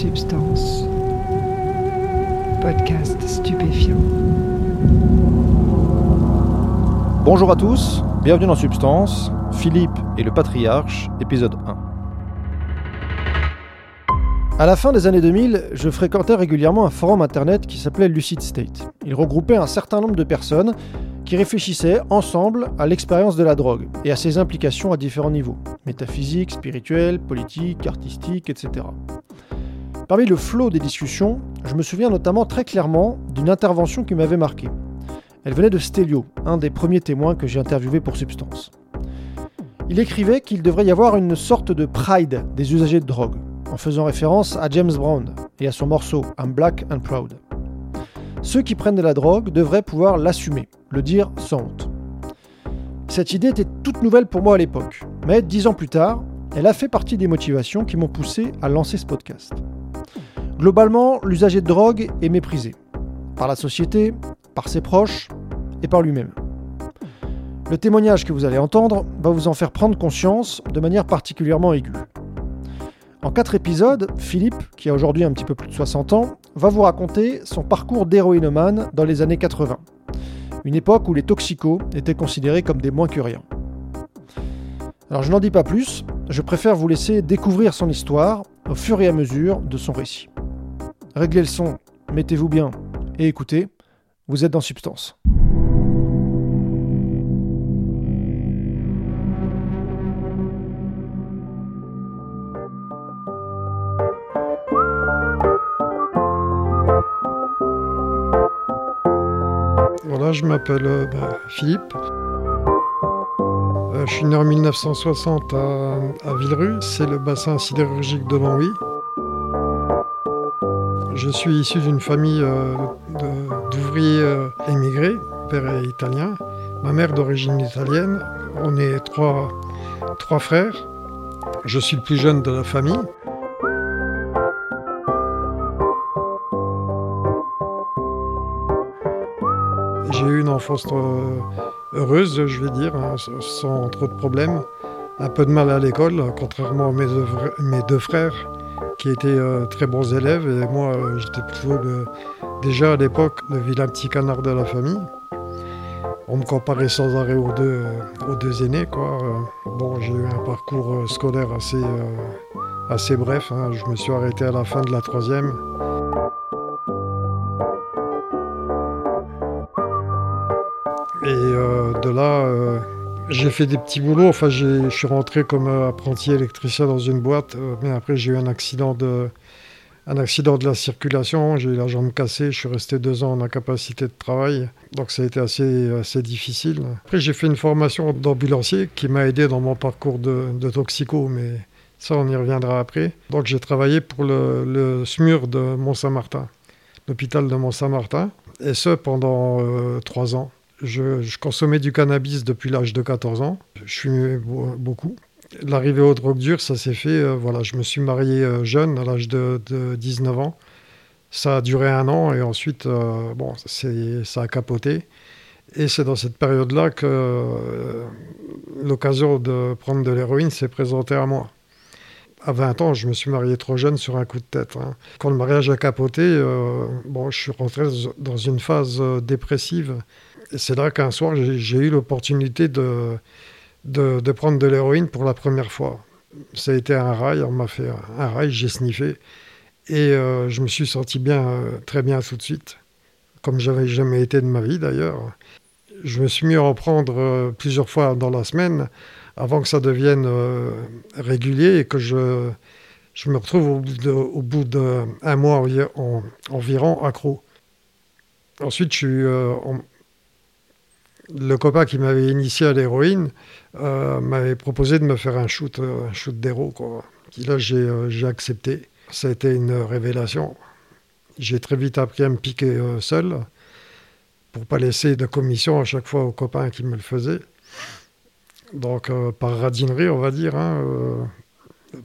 Substance. Podcast stupéfiant. Bonjour à tous, bienvenue dans Substance, Philippe et le Patriarche, épisode 1. À la fin des années 2000, je fréquentais régulièrement un forum internet qui s'appelait Lucid State. Il regroupait un certain nombre de personnes qui réfléchissaient ensemble à l'expérience de la drogue et à ses implications à différents niveaux, métaphysique, spirituel, politique, artistique, etc. Parmi le flot des discussions, je me souviens notamment très clairement d'une intervention qui m'avait marqué. Elle venait de Stelio, un des premiers témoins que j'ai interviewé pour Substance. Il écrivait qu'il devrait y avoir une sorte de pride des usagers de drogue, en faisant référence à James Brown et à son morceau I'm Black and Proud. Ceux qui prennent de la drogue devraient pouvoir l'assumer, le dire sans honte. Cette idée était toute nouvelle pour moi à l'époque, mais dix ans plus tard, elle a fait partie des motivations qui m'ont poussé à lancer ce podcast. Globalement, l'usager de drogue est méprisé, par la société, par ses proches et par lui-même. Le témoignage que vous allez entendre va vous en faire prendre conscience de manière particulièrement aiguë. En quatre épisodes, Philippe, qui a aujourd'hui un petit peu plus de 60 ans, va vous raconter son parcours d'héroïnomane dans les années 80, une époque où les toxicos étaient considérés comme des moins que rien. Alors je n'en dis pas plus, je préfère vous laisser découvrir son histoire au fur et à mesure de son récit. Réglez le son, mettez-vous bien et écoutez, vous êtes dans Substance. Voilà, je m'appelle euh, bah, Philippe. Euh, je suis né en 1960 à, à Villerue, c'est le bassin sidérurgique de Longwy. Je suis issu d'une famille euh, d'ouvriers euh, émigrés, père est italien, ma mère d'origine italienne. On est trois, trois frères. Je suis le plus jeune de la famille. J'ai eu une enfance euh, heureuse, je vais dire, hein, sans trop de problèmes. Un peu de mal à l'école, contrairement à mes deux frères qui étaient euh, très bons élèves. Et moi, euh, j'étais plutôt déjà à l'époque le vilain petit canard de la famille. On me comparait sans arrêt aux deux, euh, aux deux aînés. Quoi. Bon, j'ai eu un parcours scolaire assez, assez bref. hein. Je me suis arrêté à la fin de la troisième. Et de là, j'ai fait des petits boulots. Enfin, je suis rentré comme euh, apprenti électricien dans une boîte, euh, mais après j'ai eu un accident de, un accident de la circulation. J'ai eu la jambe cassée. Je suis resté deux ans en incapacité de travail, donc ça a été assez, assez difficile. Après, j'ai fait une formation d'ambulancier qui m'a aidé dans mon parcours de, toxico, mais ça, on y reviendra après. Donc, j'ai travaillé pour le, le SMUR de Mont-Saint-Martin, l'hôpital de Mont-Saint-Martin, et ce pendant euh, trois ans. Je, consommais du cannabis depuis l'âge de 14 ans. Je fumais beau- beaucoup. L'arrivée aux drogues dures, ça s'est fait. euh, voilà, je me suis marié euh, jeune, à l'âge de, de 19 ans. Ça a duré un an et ensuite, euh, bon, ça a capoté. Et c'est dans cette période-là que l'occasion de prendre de l'héroïne s'est présentée à moi. À 20 ans, je me suis marié trop jeune sur un coup de tête. hein. Quand le mariage a capoté, bon, je suis rentré dans une phase dépressive. C'est là qu'un soir, j'ai eu l'opportunité de, de, prendre de l'héroïne pour la première fois. Ça a été un rail, on m'a fait un rail, j'ai sniffé. Et euh, je me suis senti bien, euh, très bien tout de suite, comme j'avais jamais été de ma vie d'ailleurs. Je me suis mis à en prendre euh, plusieurs fois dans la semaine avant que ça devienne régulier et que je, je me retrouve au bout d'un mois envi- en- environ accro. Ensuite, je suis, le copain qui m'avait initié à l'héroïne euh, m'avait proposé de me faire un shoot, euh, un shoot d'héros. là, j'ai euh, j'ai accepté. Ça a été une révélation. J'ai très vite appris à me piquer seul pour pas laisser de commission à chaque fois aux copains qui me le faisaient. Donc, par radinerie, on va dire, hein,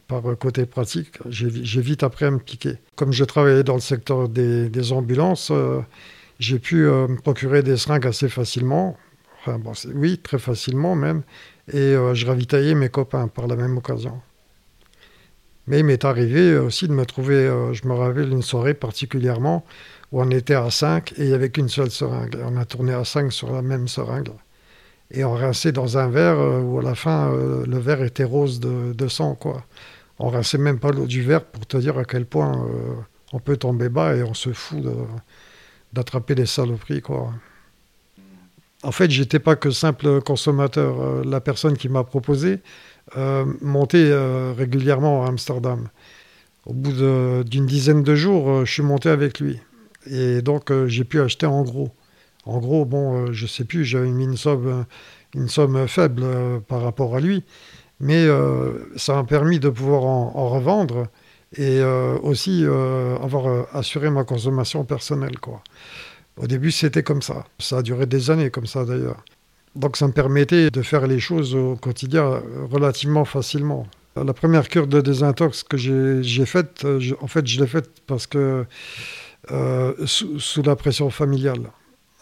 par côté pratique, j'ai vi- j'ai vite appris à me piquer. Comme je travaillais dans le secteur des, des ambulances, j'ai pu me procurer des seringues assez facilement. Oui, très facilement même. Et euh, je ravitaillais mes copains par la même occasion. Mais il m'est arrivé aussi de me trouver, je me rappelle une soirée particulièrement, où on était à 5 et il n'y avait qu'une seule seringue. On a tourné à 5 sur la même seringue. Et on rinçait dans un verre où à la fin, le verre était rose de, de sang. quoi. On rinçait même pas l'eau du verre pour te dire à quel point on peut tomber bas et on se fout d'attraper des saloperies. Quoi. En fait, j'étais pas que simple consommateur. Euh, la personne qui m'a proposé euh, montait euh, régulièrement à Amsterdam. Au bout d'une dizaine de jours, je suis monté avec lui. Et donc, j'ai pu acheter en gros. En gros, bon, je sais plus, j'avais mis une somme, faible par rapport à lui. Mais ça m'a permis de pouvoir en revendre et aussi avoir assuré ma consommation personnelle. Quoi. Au début, c'était comme ça. Ça a duré des années comme ça d'ailleurs. Donc ça me permettait de faire les choses au quotidien relativement facilement. La première cure de désintox que j'ai faite, en fait, je l'ai faite parce que sous, sous, la pression familiale.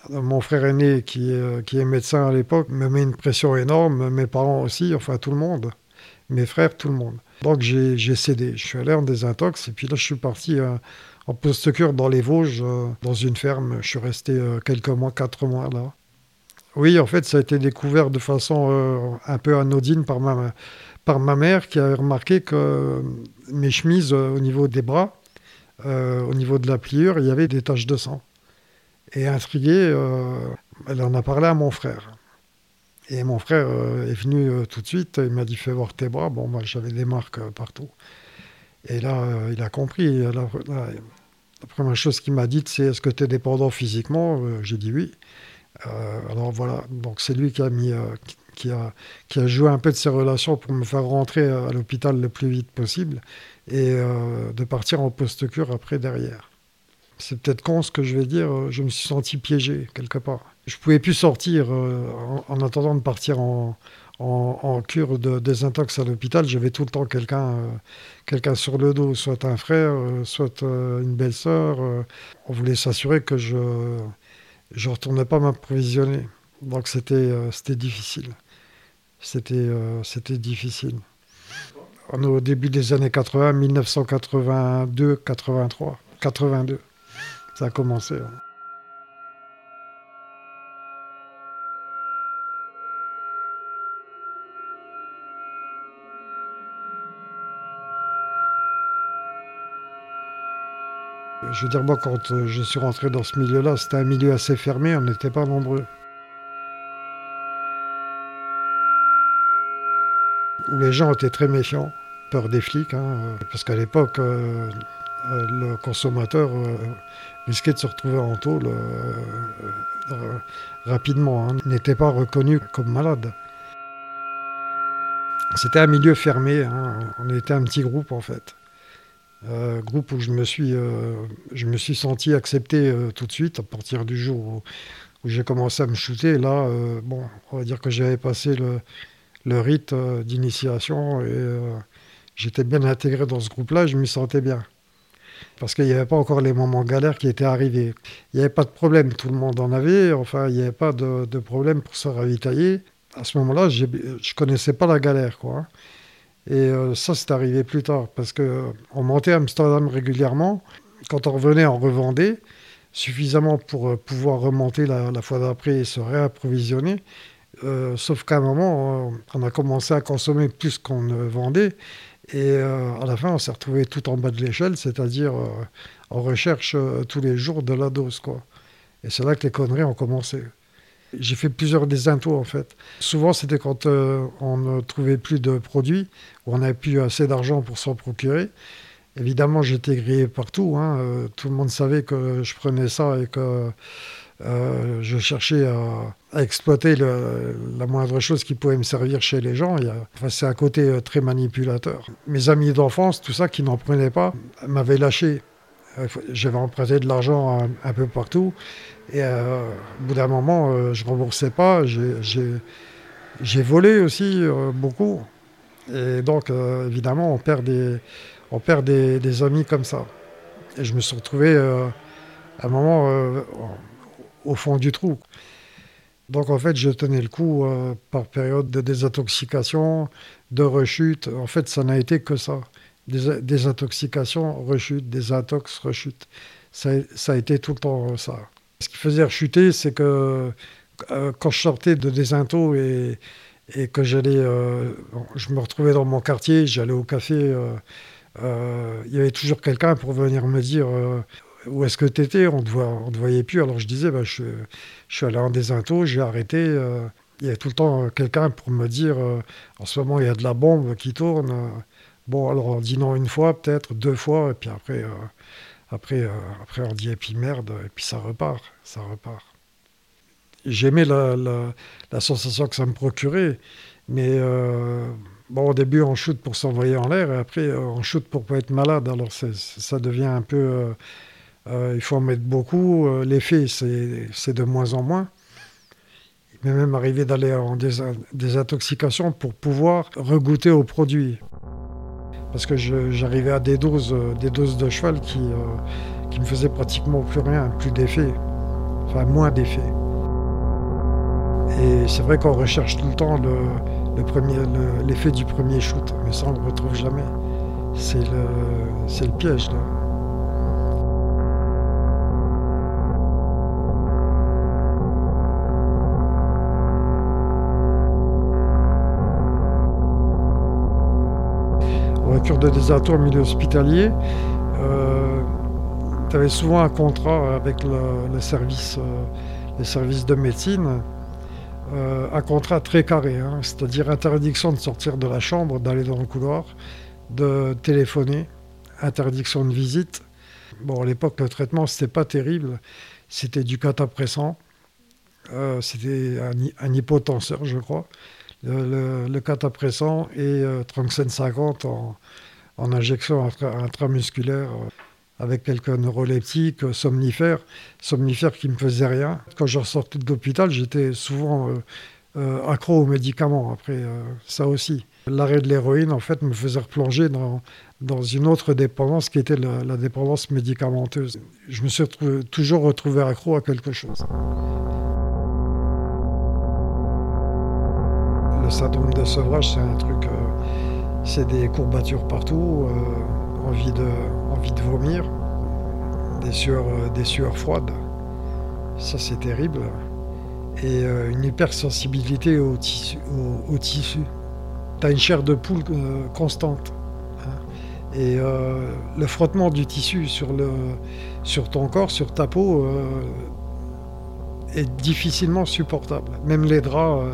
Mon frère aîné, qui, est médecin à l'époque, me met une pression énorme, mes parents aussi, enfin tout le monde, mes frères, tout le monde. Donc j'ai cédé. Je suis allé en désintox et puis là je suis parti euh, en post-cure dans les Vosges, euh, dans une ferme. Je suis resté euh, quelques mois, quatre mois là. Oui, en fait, ça a été découvert de façon un peu anodine par ma, par ma mère qui a remarqué que mes chemises au niveau des bras, au niveau de la pliure, il y avait des taches de sang. Et intriguée, elle en a parlé à mon frère. Et mon frère euh, est venu euh, tout de suite, il m'a dit fais voir tes bras. Bon, moi j'avais des marques euh, partout. Et là, il a compris. la première chose qu'il m'a dit, c'est est-ce que tu es dépendant physiquement? J'ai dit oui. alors voilà, donc c'est lui qui a mis, qui, a, qui a joué un peu de ses relations pour me faire rentrer à l'hôpital le plus vite possible et de partir en post-cure après derrière. C'est peut-être con ce que je vais dire, je me suis senti piégé quelque part. Je pouvais plus sortir euh, en, attendant de partir en, cure de désintox à l'hôpital. J'avais tout le temps quelqu'un euh, sur le dos, soit un frère, euh, soit une belle-sœur. on voulait s'assurer que je ne retournais pas m'approvisionner. Donc c'était difficile. C'était difficile. Au début des années 80, 1982, 83, 82. Ça a commencé. Hein. Je veux dire, moi, quand euh, je suis rentré dans ce milieu-là, c'était un milieu assez fermé, on n'était pas nombreux. Où les gens étaient très méfiants, peur des flics, hein, euh, parce qu'à l'époque, euh, le consommateur risquait de se retrouver en tôle rapidement, hein, n'était pas reconnu comme malade. C'était un milieu fermé, hein, on était un petit groupe en fait. Euh, groupe où je me suis, euh, je me suis senti accepté euh, tout de suite à partir du jour où, j'ai commencé à me shooter. Là, bon, on va dire que j'avais passé le, rite d'initiation et j'étais bien intégré dans ce groupe-là. Je me sentais bien parce qu'il n'y avait pas encore les moments galères qui étaient arrivés. Il n'y avait pas de problème, tout le monde en avait. Enfin, il n'y avait pas de, de problème pour se ravitailler. À ce moment-là, je ne connaissais pas la galère, quoi. Hein. Et euh, ça, c'est arrivé plus tard, parce qu'on euh, montait à Amsterdam régulièrement. Quand on revenait, on revendait suffisamment pour euh, pouvoir remonter la, fois d'après et se réapprovisionner. sauf qu'à un moment, on a commencé à consommer plus qu'on ne vendait. Et à la fin, on s'est retrouvé tout en bas de l'échelle, c'est-à-dire en recherche tous les jours de la dose. Quoi. Et c'est là que les conneries ont commencé. J'ai fait plusieurs désintos en fait. Souvent c'était quand euh, on ne trouvait plus de produits, ou on n'avait plus assez d'argent pour s'en procurer. Évidemment j'étais grillé partout, hein. euh, tout le monde savait que je prenais ça et que euh, je cherchais à, exploiter la moindre chose qui pouvait me servir chez les gens. Enfin, c'est un côté très manipulateur. Mes amis d'enfance, tout ça, qui n'en prenaient pas, m'avaient lâché. J'avais emprunté de l'argent un, peu partout. Et euh, au bout d'un moment, euh, je ne remboursais pas. J'ai volé aussi euh, beaucoup. Et donc, évidemment, on perd, des, on perd des, amis comme ça. Et je me suis retrouvé à un moment au fond du trou. Donc, en fait, je tenais le coup par période de désintoxication, de rechute. En fait, ça n'a été que ça. intoxications, rechute, des intox, rechute. Ça, a été tout le temps ça. Ce qui faisait rechuter, c'est que euh, quand je sortais de désinto et, que euh, je me retrouvais dans mon quartier, j'allais au café, euh, il y avait toujours quelqu'un pour venir me dire où est-ce que tu étais On ne te, voyait plus. Alors je disais, bah, je, suis allé en désinto, j'ai arrêté. il y avait tout le temps quelqu'un pour me dire, en ce moment, il y a de la bombe qui tourne. Bon, alors on dit non une fois, peut-être deux fois, et puis après, après, après on dit et puis merde, et puis ça repart, ça repart j'aimais la, sensation que ça me procurait. Mais euh, bon, au début, on shoot pour s'envoyer en l'air et après, euh, on shoot pour pas être malade. Alors, ça devient un peu. Euh, il faut en mettre beaucoup. L'effet, c'est de moins en moins. Il m'est même arrivé d'aller en des intoxications pour pouvoir regoûter au produit. Parce que j'arrivais à des doses, des doses de cheval qui, qui me faisaient pratiquement plus rien, plus d'effet. Enfin, moins d'effet. Et c'est vrai qu'on recherche tout le temps l'effet du premier shoot, mais ça on ne le retrouve jamais. C'est le, le piège là. De désato en milieu hospitalier, euh, tu avais souvent un contrat avec le, service, euh, les services de médecine euh, un contrat très carré, hein. c'est-à-dire interdiction de sortir de la chambre, d'aller dans le couloir, de téléphoner, interdiction de visite. Bon, à l'époque, le traitement, c'était pas terrible. C'était du catapressant. C'était un, hypotenseur, je crois. Le, le, catapressant et euh, 50 en, injection intramusculaire avec quelques neuroleptiques, euh, somnifères, somnifères qui ne me faisaient rien. Quand je ressortais de l'hôpital, j'étais souvent euh, euh, accro aux médicaments, après ça aussi. L'arrêt de l'héroïne, en fait, me faisait replonger dans une autre dépendance qui était la, dépendance médicamenteuse. Je me suis toujours retrouvé accro à quelque chose. Le syndrome de sevrage, c'est un truc, c'est des courbatures partout envie de, envie de vomir, des sueurs, euh, des sueurs froides. Ça, c'est terrible. Et euh, une hypersensibilité au tissu. Au, tissu. Tu as une chair de poule euh, constante. Hein. Et le frottement du tissu sur, le, sur ton corps, sur ta peau, est difficilement supportable. Même les draps euh,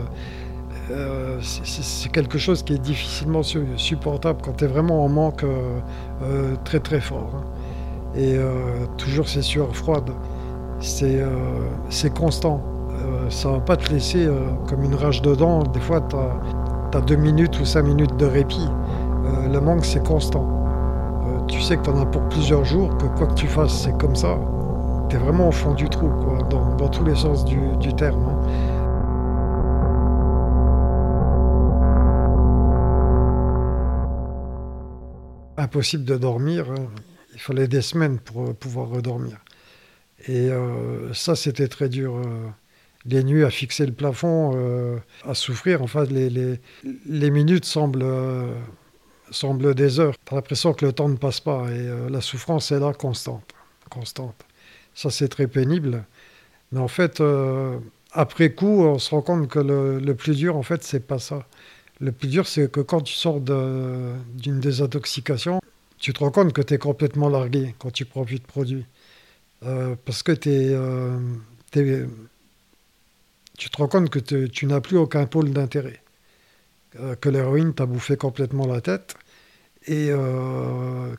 c'est quelque chose qui est difficilement supportable quand tu es vraiment en manque euh, euh, très très fort. Hein. Et toujours ces sueurs froides, c'est constant. ça va pas te laisser comme une rage dedans. Des fois, tu as, deux minutes ou cinq minutes de répit. le manque, c'est constant. tu sais que tu en as pour plusieurs jours, que quoi que tu fasses, c'est comme ça. Tu es vraiment au fond du trou, dans, tous les sens du, terme. Hein. Impossible de dormir. Hein. Il fallait des semaines pour euh, pouvoir redormir. Et euh, ça, c'était très dur. Euh, les nuits à fixer le plafond, à souffrir. Enfin, les, minutes semblent, semblent des heures. Tu as l'impression que le temps ne passe pas. Et la souffrance est là, constante. constante. Ça, c'est très pénible. Mais en fait, après coup, on se rend compte que le, le plus dur, en fait, c'est pas ça. Le plus dur, c'est que quand tu sors d'une désintoxication, tu te rends compte que tu es complètement largué quand tu prends plus de produits. Euh, parce que euh, tu te rends compte que tu n'as plus aucun pôle d'intérêt. Euh, que l'héroïne t'a bouffé complètement la tête. Et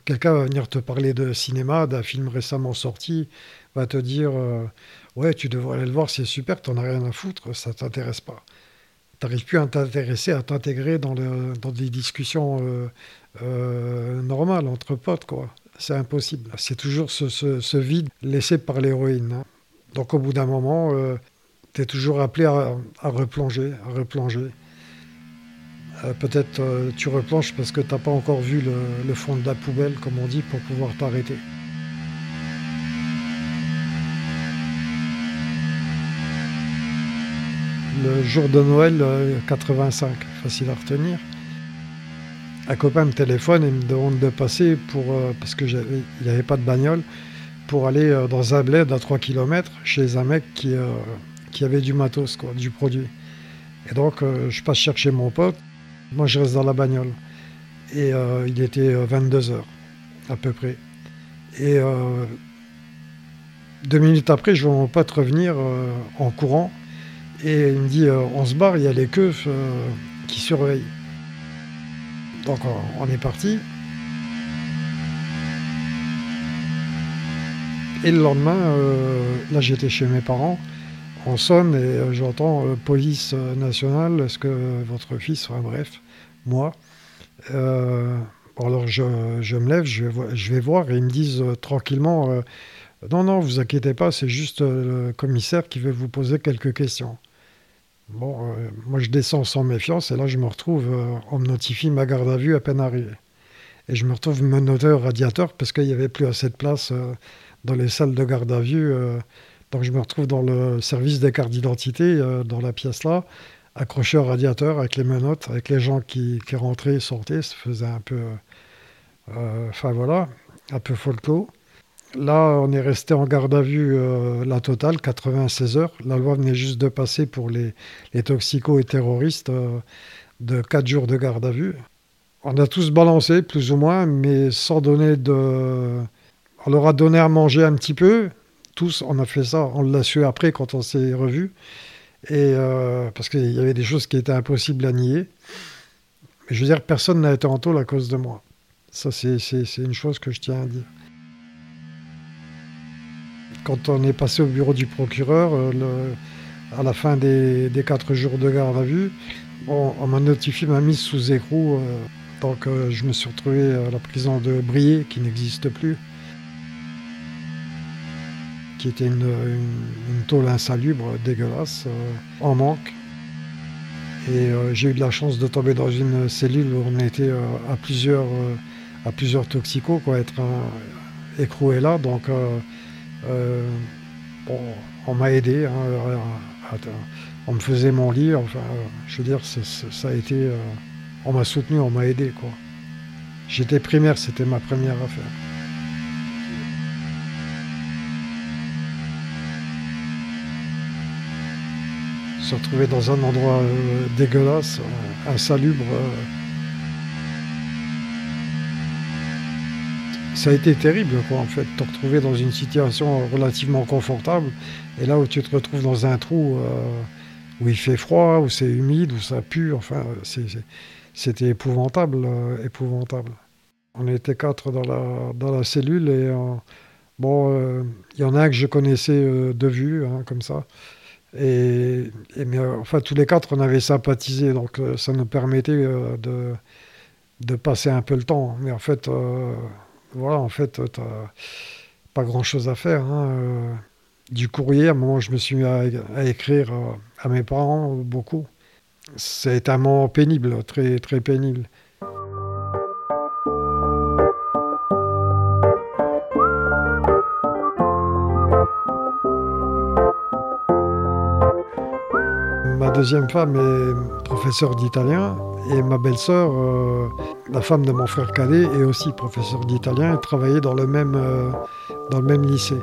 quelqu'un va venir te parler de cinéma, d'un film récemment sorti, va te dire Ouais, tu devrais aller le voir, c'est super, tu n'en as rien à foutre, ça t'intéresse pas n'arrives plus à t'intéresser, à t'intégrer dans, des discussions euh, euh, normales entre potes, quoi. C'est impossible. C'est toujours ce, vide laissé par l'héroïne. Hein. Donc au bout d'un moment, euh, tu es toujours appelé à, replonger, à replonger. Peut-être tu replonges parce que tu n'as pas encore vu le fond de la poubelle, comme on dit, pour pouvoir t'arrêter. Le jour de Noël 85, euh, facile à retenir. un copain me téléphone et me demande de passer pour, parce qu'il n'y avait pas de bagnole, pour aller dans un bled à 3 km chez un mec qui, qui avait du matos, quoi, du produit. Et donc, je passe chercher mon pote. Moi, je reste dans la bagnole. Et il était 22 heures, à peu près. Et deux minutes après, je vois mon pote revenir euh, en courant et il me dit euh, on se barre, il y a les keufs euh, qui surveillent. Donc on est parti. Et le lendemain, là j'étais chez mes parents, on sonne et j'entends police nationale, est-ce que votre fils, enfin bref, moi. alors je, me lève, je vais, je voir et ils me disent tranquillement non, non, vous inquiétez pas, c'est juste euh, le commissaire qui veut vous poser quelques questions. Bon, euh, moi je descends sans méfiance et là je me retrouve, euh, on me notifie ma garde à vue à peine arrivée. Et je me retrouve menotté au radiateur parce qu'il n'y avait plus assez de place dans les salles de garde à vue. donc je me retrouve dans le service des cartes d'identité, dans la pièce là, accroché au radiateur avec les menottes, avec les gens qui, qui rentraient et sortaient. Ça faisait un peu. Enfin voilà, un peu folklore. Là, on est resté en garde à vue euh, la totale, 96 heures. La loi venait juste de passer pour les, les toxicos et terroristes euh, de 4 jours de garde à vue. On a tous balancé, plus ou moins, mais sans donner de... On leur a donné à manger un petit peu. Tous, on a fait ça. On l'a su après quand on s'est revus. Et euh, parce qu'il y avait des choses qui étaient impossibles à nier. Mais je veux dire, personne n'a été en taule à cause de moi. Ça, c'est une chose que je tiens à dire. Quand on est passé au bureau du procureur, euh, à la fin des, quatre jours de garde à vue, on m'a notifié ma mise sous écrou. Euh, donc euh, je me suis retrouvé à la prison de Briey, qui n'existe plus, qui était une, tôle insalubre, dégueulasse, en manque. Et j'ai eu de la chance de tomber dans une cellule où on était à plusieurs, à plusieurs toxicos, quoi, être écroué là. Donc euh, on m'a aidé. Hein, on me faisait mon lit. Je veux dire, ça a été. Euh, on m'a soutenu, on m'a aidé, quoi. J'étais primaire, c'était ma première affaire. Se retrouver dans un endroit euh, dégueulasse, insalubre. Ça a été terrible, quoi, en fait, te retrouver dans une situation relativement confortable, et là où tu te retrouves dans un trou euh, où il fait froid, où c'est humide, où ça pue, enfin, c'était épouvantable, euh, épouvantable. On était quatre dans la, cellule, et euh, bon, il y en a un que je connaissais de vue, hein, comme ça. Et, mais, enfin, tous les quatre, on avait sympathisé, donc ça nous permettait de, de passer un peu le temps. Mais en fait, voilà, en fait, tu pas grand-chose à faire. Hein, euh. Du courrier, à je me suis mis à, écrire euh, à, mes parents beaucoup. C'est un moment pénible, très, très pénible. Deuxième femme est professeure d'italien et ma belle-sœur, euh, la femme de mon frère cadet, est aussi professeure d'italien et travaillait dans le même, euh, dans le même lycée.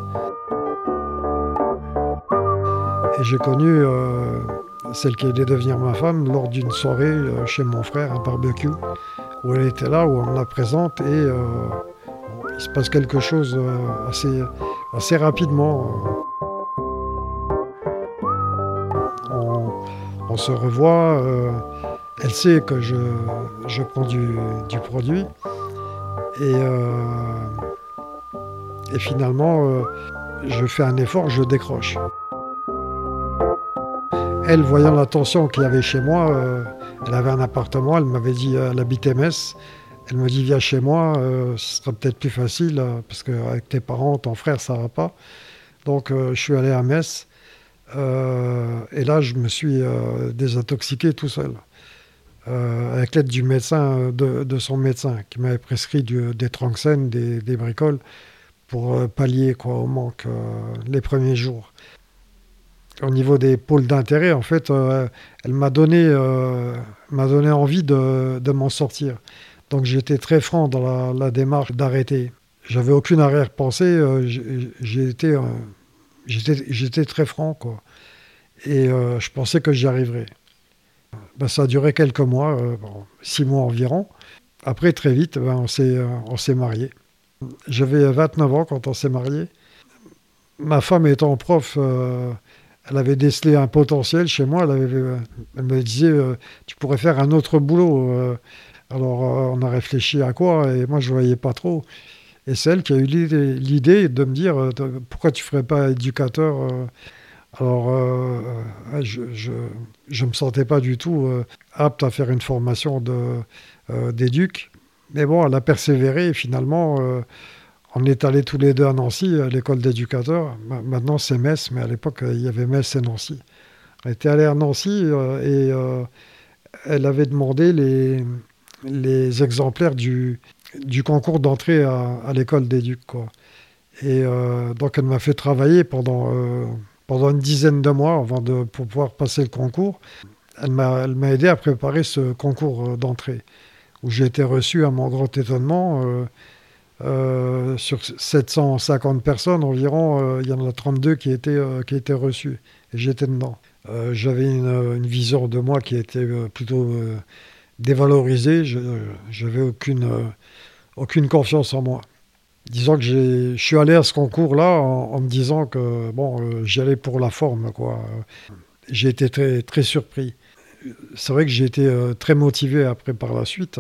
Et j'ai connu euh, celle qui allait devenir ma femme lors d'une soirée chez mon frère, un barbecue, où elle était là, où on la présente et il se passe quelque chose assez, assez rapidement. On, se revoit. Elle sait que je, prends du, produit. Et, euh, et finalement, euh, je fais un effort, je décroche. Elle, voyant la tension qu'il y avait chez moi, euh, elle avait un appartement, elle m'avait dit, elle habitait Metz. Elle me dit, viens chez moi, ce sera peut-être plus facile, parce qu'avec tes parents, ton frère, ça va pas. Donc, je suis allé à Metz. Et là, je me suis désintoxiqué tout seul. Euh, avec l'aide du médecin, de, son médecin, qui m'avait prescrit des tranxènes, des, bricoles, pour euh, pallier quoi, au manque euh, les premiers jours. Au niveau des pôles d'intérêt, en fait, elle m'a donné, m'a donné envie de, m'en sortir. Donc j'étais très franc dans la, démarche d'arrêter. J'avais aucune arrière-pensée, euh, j'étais, j'étais, très franc, quoi. Et je pensais que j'y arriverais. Ben, ça a duré quelques mois, six mois environ. Après, très vite, ben, on, s'est, mariés. J'avais 29 ans quand on s'est mariés. Ma femme étant prof, elle avait décelé un potentiel chez moi. Elle, me disait, euh, tu pourrais faire un autre boulot. Euh. alors euh, on a réfléchi à quoi et moi je ne voyais pas trop. Et c'est elle qui a eu l'idée de me dire, pourquoi tu ne ferais pas éducateur alors, je ne me sentais pas du tout apte à faire une formation d'éduc. Mais bon, elle a persévéré et finalement, on est allés tous les deux à Nancy, à l'école d'éducateurs. Maintenant, c'est Metz, mais à l'époque, il y avait Metz et Nancy. On était allés à Nancy euh, et euh, elle avait demandé les, les exemplaires du, du concours d'entrée à, l'école d'éduc. Et euh, donc, elle m'a fait travailler pendant, pendant une dizaine de mois avant de, pour pouvoir passer le concours. Elle m'a aidé à préparer ce concours d'entrée, où j'ai été reçu à mon grand étonnement euh, sur 750 personnes environ, euh, il y en a 32 qui étaient, euh, qui étaient reçues. Et j'étais dedans. J'avais une, vision de moi qui était plutôt dévalorisée. Je n'avais aucune, aucune confiance en moi. Disons que je suis allé à ce concours-là en, me disant que bon, j'y allais pour la forme. Quoi. J'ai été très, très surpris. C'est vrai que j'ai été très motivé après par la suite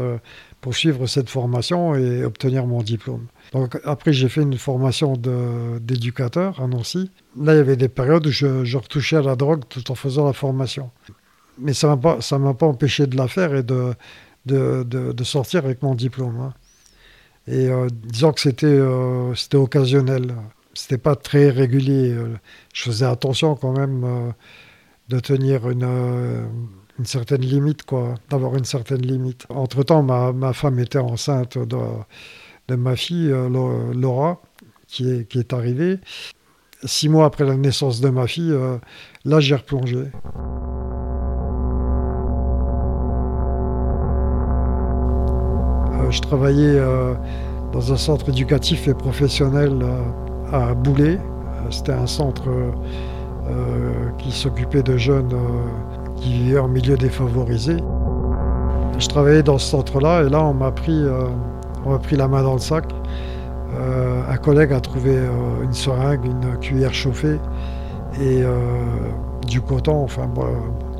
pour suivre cette formation et obtenir mon diplôme. Donc après, j'ai fait une formation d'éducateur à Nancy. Là, il y avait des périodes où je, retouchais à la drogue tout en faisant la formation. Mais ça ne m'a pas empêché de la faire et de, de, de, sortir avec mon diplôme. Hein. Et euh, disons que c'était euh, occasionnel. C'était pas très régulier. Je faisais attention quand même euh, de tenir une une certaine limite, quoi, d'avoir une certaine limite. Entre-temps, ma, ma, femme était enceinte de, de ma fille, euh, Laura, qui est, qui est arrivée. Six mois après la naissance de ma fille, euh, là, j'ai replongé. Je travaillais dans un centre éducatif et professionnel à Boulet. C'était un centre qui s'occupait de jeunes qui vivait en milieu défavorisé. Je travaillais dans ce centre-là et là, on m'a pris, euh, pris la main dans le sac. Euh, un collègue a trouvé euh, une seringue, une cuillère chauffée et du coton, enfin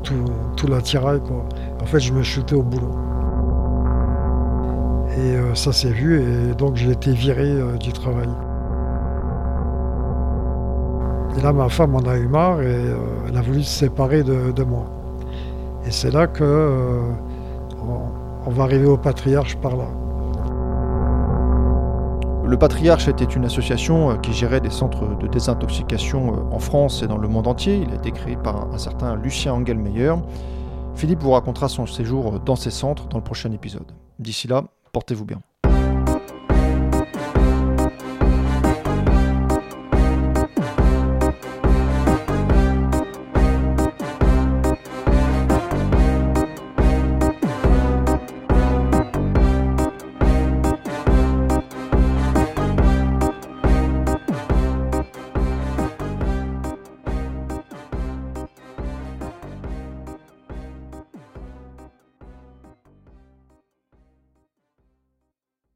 tout, tout l'attirail. En fait, je me chutais au boulot. Et ça s'est vu et donc j'ai été viré du travail. Et là, ma femme en a eu marre et elle a voulu se séparer de moi. Et c'est là que euh, on, va arriver au patriarche par là. Le Patriarche était une association euh, qui gérait des centres de désintoxication euh, en France et dans le monde entier. Il a été créé par un certain Lucien Engelmeyer. Philippe vous racontera son séjour dans ces centres dans le prochain épisode. D'ici là, portez-vous bien.